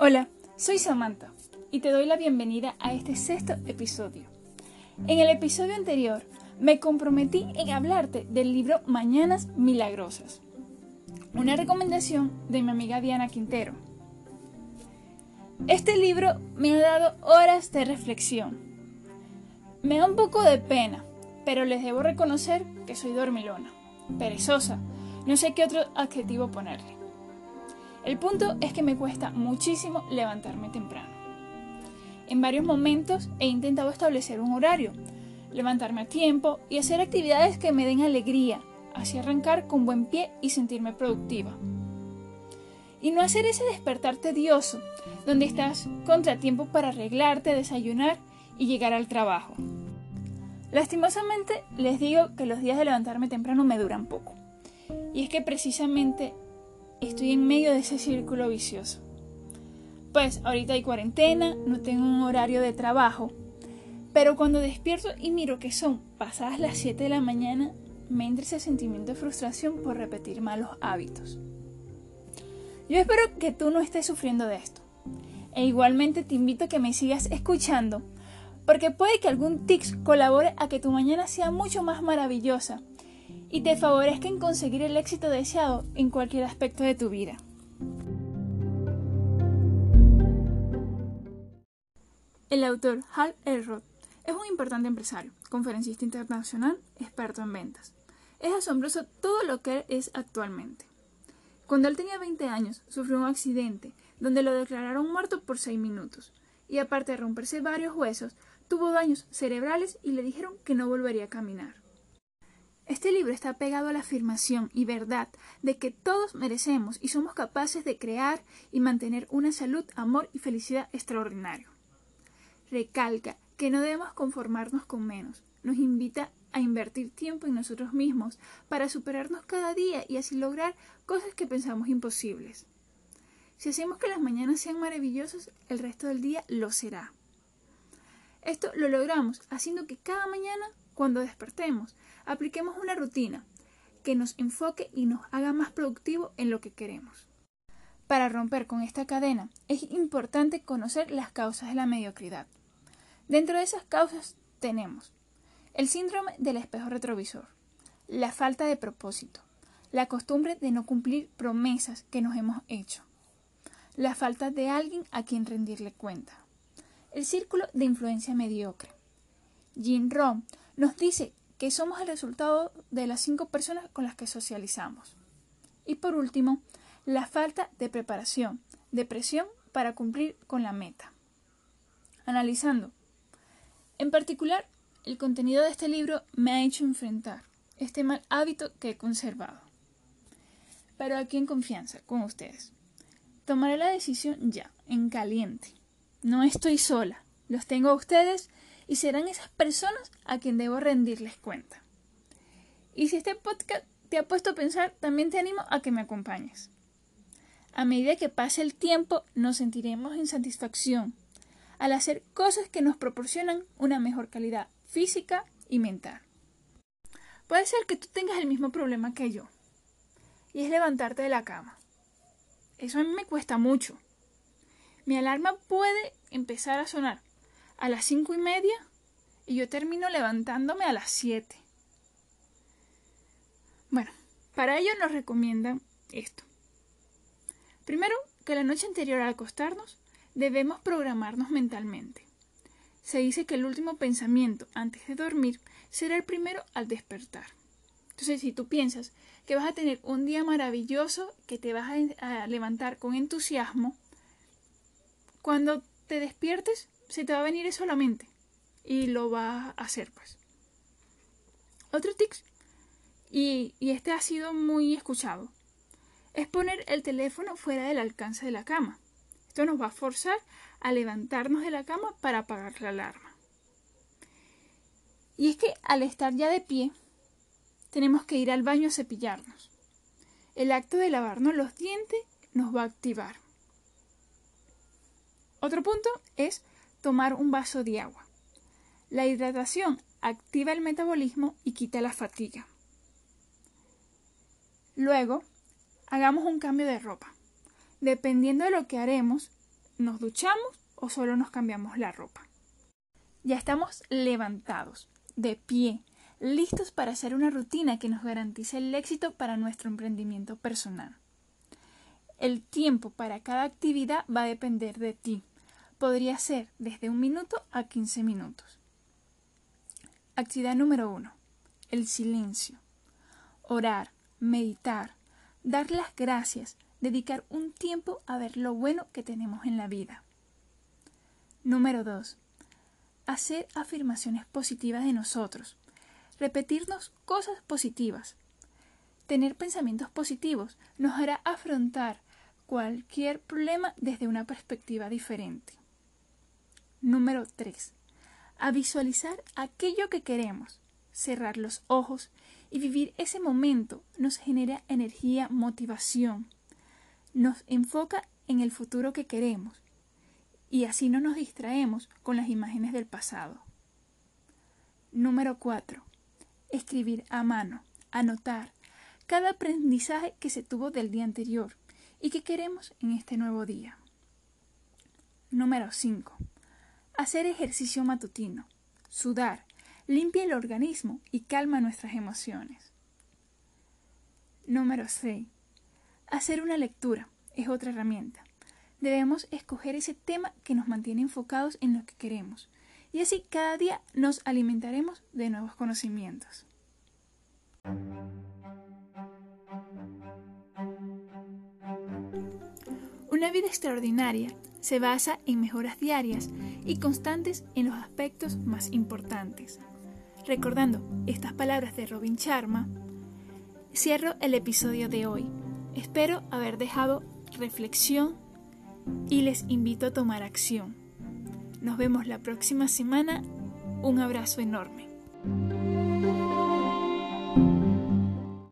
Hola, soy Samantha y te doy la bienvenida a este sexto episodio. En el episodio anterior me comprometí en hablarte del libro Mañanas Milagrosas, una recomendación de mi amiga Diana Quintero. Este libro me ha dado horas de reflexión. Me da un poco de pena, pero les debo reconocer que soy dormilona, perezosa, no sé qué otro adjetivo ponerle. El punto es que me cuesta muchísimo levantarme temprano. En varios momentos he intentado establecer un horario, levantarme a tiempo y hacer actividades que me den alegría, así arrancar con buen pie y sentirme productiva. Y no hacer ese despertar tedioso, donde estás contratiempo para arreglarte, desayunar y llegar al trabajo. Lastimosamente les digo que los días de levantarme temprano me duran poco. Y es que precisamente estoy en medio de ese círculo vicioso. Pues ahorita hay cuarentena, no tengo un horario de trabajo, pero cuando despierto y miro que son pasadas las 7 de la mañana, me entra ese sentimiento de frustración por repetir malos hábitos. Yo espero que tú no estés sufriendo de esto. E igualmente te invito a que me sigas escuchando, porque puede que algún tics colabore a que tu mañana sea mucho más maravillosa y te favorezca en conseguir el éxito deseado en cualquier aspecto de tu vida. El autor Hal Elrod es un importante empresario, conferencista internacional, experto en ventas. Es asombroso todo lo que es actualmente. Cuando él tenía 20 años, sufrió un accidente donde lo declararon muerto por 6 minutos, y aparte de romperse varios huesos, tuvo daños cerebrales y le dijeron que no volvería a caminar. Este libro está pegado a la afirmación y verdad de que todos merecemos y somos capaces de crear y mantener una salud, amor y felicidad extraordinario. Recalca que no debemos conformarnos con menos. Nos invita a invertir tiempo en nosotros mismos para superarnos cada día y así lograr cosas que pensamos imposibles. Si hacemos que las mañanas sean maravillosas, el resto del día lo será. Esto lo logramos haciendo que cada mañana, cuando despertemos, apliquemos una rutina que nos enfoque y nos haga más productivo en lo que queremos. Para romper con esta cadena es importante conocer las causas de la mediocridad. Dentro de esas causas tenemos el síndrome del espejo retrovisor, la falta de propósito, la costumbre de no cumplir promesas que nos hemos hecho, la falta de alguien a quien rendirle cuenta, el círculo de influencia mediocre. Jim Rohn nos dice que somos el resultado de las cinco personas con las que socializamos. Y por último, la falta de preparación, de presión para cumplir con la meta. Analizando. En particular, el contenido de este libro me ha hecho enfrentar este mal hábito que he conservado. Pero aquí en confianza con ustedes. Tomaré la decisión ya, en caliente. No estoy sola. Los tengo a ustedes y serán esas personas a quien debo rendirles cuenta. Y si este podcast te ha puesto a pensar, también te animo a que me acompañes. A medida que pase el tiempo, nos sentiremos en satisfacción al hacer cosas que nos proporcionan una mejor calidad física y mental. Puede ser que tú tengas el mismo problema que yo, y es levantarte de la cama. Eso a mí me cuesta mucho. Mi alarma puede empezar a sonar a las cinco y media y yo termino levantándome a las siete. Bueno, para ello nos recomiendan esto. Primero, que la noche anterior al acostarnos debemos programarnos mentalmente. Se dice que el último pensamiento antes de dormir será el primero al despertar. Entonces, si tú piensas que vas a tener un día maravilloso, que te vas a, levantar con entusiasmo, cuando te despiertes se te va a venir eso y lo vas a hacer pues. Otro tips, y, y este ha sido muy escuchado, es poner el teléfono fuera del alcance de la cama. Esto nos va a forzar a levantarnos de la cama para apagar la alarma. Y es que al estar ya de pie, tenemos que ir al baño a cepillarnos. El acto de lavarnos los dientes nos va a activar. Otro punto es tomar un vaso de agua. La hidratación activa el metabolismo y quita la fatiga. Luego, hagamos un cambio de ropa. Dependiendo de lo que haremos, nos duchamos o solo nos cambiamos la ropa. Ya estamos levantados, de pie, listos para hacer una rutina que nos garantice el éxito para nuestro emprendimiento personal. El tiempo para cada actividad va a depender de ti. Podría ser desde un minuto a 15 minutos. Actividad número 1. El silencio. Orar, meditar, dar las gracias, dedicar un tiempo a ver lo bueno que tenemos en la vida. Número 2. Hacer afirmaciones positivas de nosotros. Repetirnos cosas positivas. Tener pensamientos positivos nos hará afrontar cualquier problema desde una perspectiva diferente. Número 3. A visualizar aquello que queremos. Cerrar los ojos y vivir ese momento nos genera energía, motivación. Nos enfoca en el futuro que queremos y así no nos distraemos con las imágenes del pasado. Número 4. Escribir a mano, anotar cada aprendizaje que se tuvo del día anterior y que queremos en este nuevo día. Número 5. Hacer ejercicio matutino, sudar, limpia el organismo y calma nuestras emociones. Número 6. Hacer una lectura es otra herramienta debemos escoger ese tema que nos mantiene enfocados en lo que queremos. Y así cada día nos alimentaremos de nuevos conocimientos. Una vida extraordinaria se basa en mejoras diarias y constantes en los aspectos más importantes. Recordando estas palabras de Robin Sharma, cierro el episodio de hoy. Espero haber dejado reflexión y les invito a tomar acción. Nos vemos la próxima semana. Un abrazo enorme.